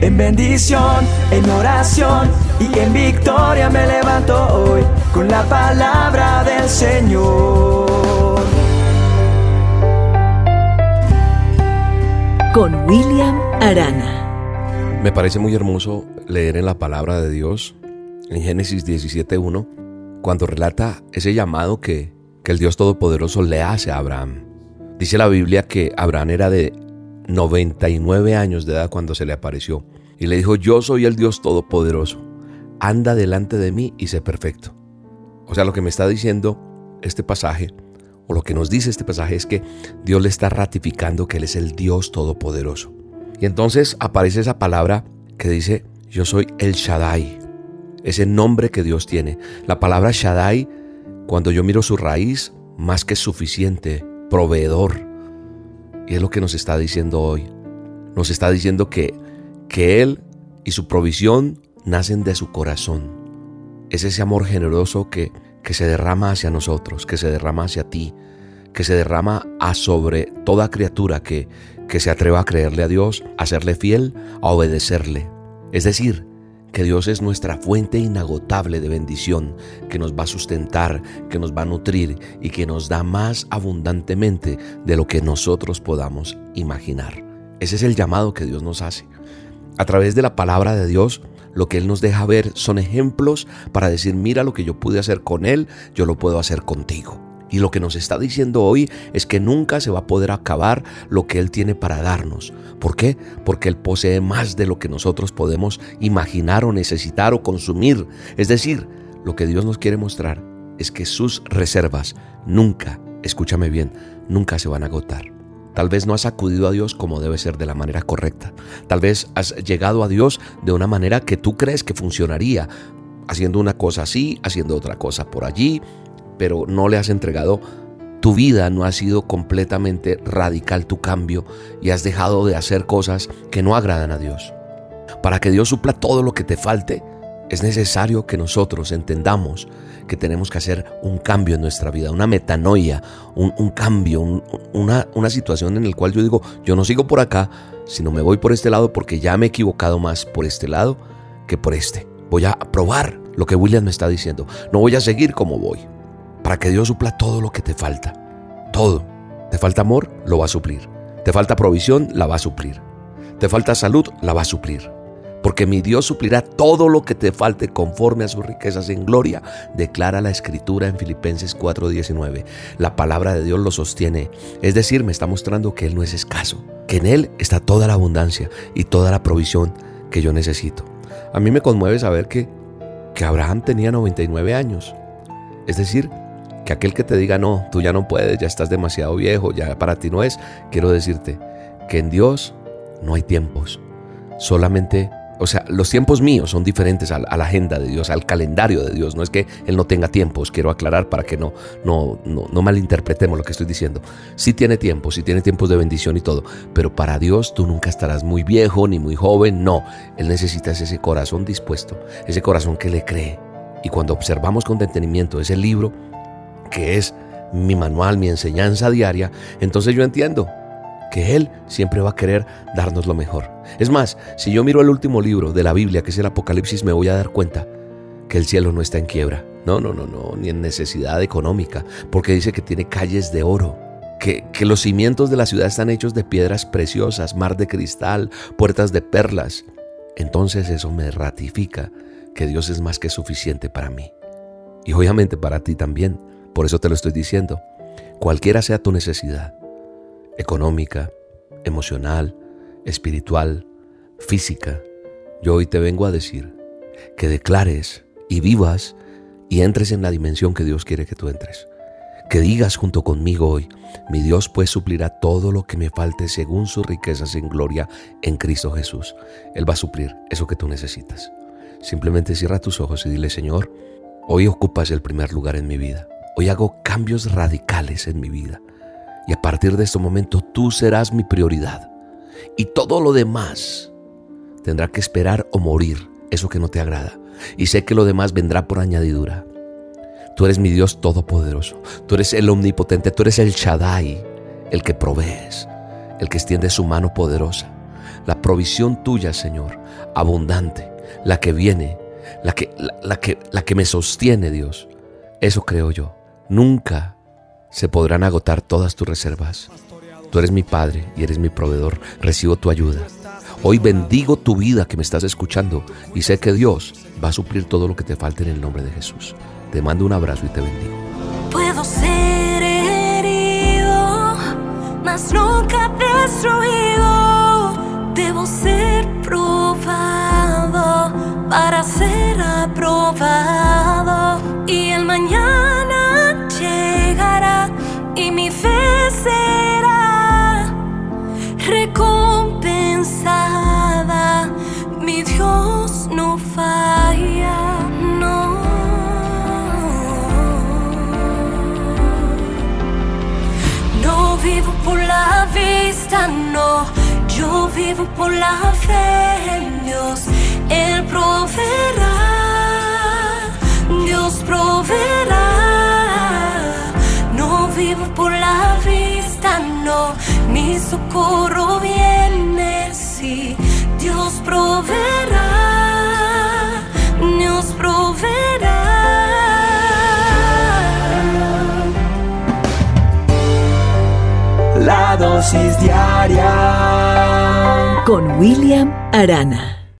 En bendición, en oración y en victoria me levanto hoy con la palabra del Señor. Con William Arana. Me parece muy hermoso leer en la palabra de Dios, en Génesis 17.1, cuando relata ese llamado que, que el Dios Todopoderoso le hace a Abraham. Dice la Biblia que Abraham era de 99 años de edad cuando se le apareció. Y le dijo, yo soy el Dios Todopoderoso. Anda delante de mí y sé perfecto. O sea, lo que me está diciendo este pasaje, o lo que nos dice este pasaje, es que Dios le está ratificando que Él es el Dios Todopoderoso. Y entonces aparece esa palabra que dice, yo soy el Shaddai. Ese nombre que Dios tiene. La palabra Shaddai, cuando yo miro su raíz, más que suficiente, proveedor, y es lo que nos está diciendo hoy. Nos está diciendo que, que Él y su provisión nacen de su corazón. Es ese amor generoso que, que se derrama hacia nosotros, que se derrama hacia ti, que se derrama a sobre toda criatura que, que se atreva a creerle a Dios, a serle fiel, a obedecerle. Es decir, que Dios es nuestra fuente inagotable de bendición, que nos va a sustentar, que nos va a nutrir y que nos da más abundantemente de lo que nosotros podamos imaginar. Ese es el llamado que Dios nos hace. A través de la palabra de Dios, lo que Él nos deja ver son ejemplos para decir, mira lo que yo pude hacer con Él, yo lo puedo hacer contigo. Y lo que nos está diciendo hoy es que nunca se va a poder acabar lo que Él tiene para darnos. ¿Por qué? Porque Él posee más de lo que nosotros podemos imaginar o necesitar o consumir. Es decir, lo que Dios nos quiere mostrar es que sus reservas nunca, escúchame bien, nunca se van a agotar. Tal vez no has acudido a Dios como debe ser de la manera correcta. Tal vez has llegado a Dios de una manera que tú crees que funcionaría, haciendo una cosa así, haciendo otra cosa por allí, pero no le has entregado tu vida, no ha sido completamente radical tu cambio y has dejado de hacer cosas que no agradan a Dios. Para que Dios supla todo lo que te falte, es necesario que nosotros entendamos que tenemos que hacer un cambio en nuestra vida, una metanoia, un, cambio, una, una situación en la cual yo digo, yo no sigo por acá, sino me voy por este lado porque ya me he equivocado más por este lado que por este. Voy a probar lo que William me está diciendo. No voy a seguir como voy para que Dios supla todo lo que te falta. Todo. ¿Te falta amor? Lo va a suplir. ¿Te falta provisión? La va a suplir. ¿Te falta salud? La va a suplir. Porque mi Dios suplirá todo lo que te falte conforme a sus riquezas en gloria, declara la escritura en Filipenses 4:19. La palabra de Dios lo sostiene. Es decir, me está mostrando que Él no es escaso, que en Él está toda la abundancia y toda la provisión que yo necesito. A mí me conmueve saber que, que Abraham tenía 99 años. Es decir, que aquel que te diga, no, tú ya no puedes, ya estás demasiado viejo, ya para ti no es, quiero decirte que en Dios no hay tiempos. Solamente, o sea, los tiempos míos son diferentes a, la agenda de Dios, al calendario de Dios. No es que Él no tenga tiempos, quiero aclarar para que no, no, no, no malinterpretemos lo que estoy diciendo. Sí tiene tiempos, sí tiene tiempos de bendición y todo, pero para Dios tú nunca estarás muy viejo ni muy joven, no. Él necesita ese corazón dispuesto, ese corazón que le cree. Y cuando observamos con detenimiento ese libro, que es mi manual, mi enseñanza diaria, entonces yo entiendo que Él siempre va a querer darnos lo mejor. Es más, si yo miro el último libro de la Biblia, que es el Apocalipsis, me voy a dar cuenta que el cielo no está en quiebra. No, no, no, no, ni en necesidad económica, porque dice que tiene calles de oro. Que, que los cimientos de la ciudad están hechos de piedras preciosas, mar de cristal, puertas de perlas. Entonces eso me ratifica que Dios es más que suficiente para mí. Y obviamente para ti también. Por eso te lo estoy diciendo. Cualquiera sea tu necesidad, económica, emocional, espiritual, física, yo hoy te vengo a decir que declares y vivas y entres en la dimensión que Dios quiere que tú entres. Que digas junto conmigo hoy, mi Dios pues suplirá todo lo que me falte según sus riquezas en gloria en Cristo Jesús. Él va a suplir eso que tú necesitas. Simplemente cierra tus ojos y dile, Señor, hoy ocupas el primer lugar en mi vida. Hoy hago cambios radicales en mi vida. Y a partir de este momento tú serás mi prioridad. Y todo lo demás tendrá que esperar o morir, eso que no te agrada. Y sé que lo demás vendrá por añadidura. Tú eres mi Dios todopoderoso. Tú eres el omnipotente. Tú eres el Shaddai, el que provees, el que extiende su mano poderosa. la provisión tuya, Señor, abundante, la que viene, la que, la, que, la que me sostiene, Dios. Eso creo yo. Nunca se podrán agotar todas tus reservas. Tú eres mi Padre y eres mi proveedor. Recibo tu ayuda. Hoy bendigo tu vida que me estás escuchando y sé que Dios va a suplir todo lo que te falte en el nombre de Jesús. Te mando un abrazo y te bendigo. Puedo ser herido, mas nunca destruido. Debo ser probado para ser aprobado. Y el mañana vivo por la vista, no. Yo vivo por la fe en Dios. Él proveerá. Dios proveerá. No vivo por la vista, no. Mi socorro Con William Arana.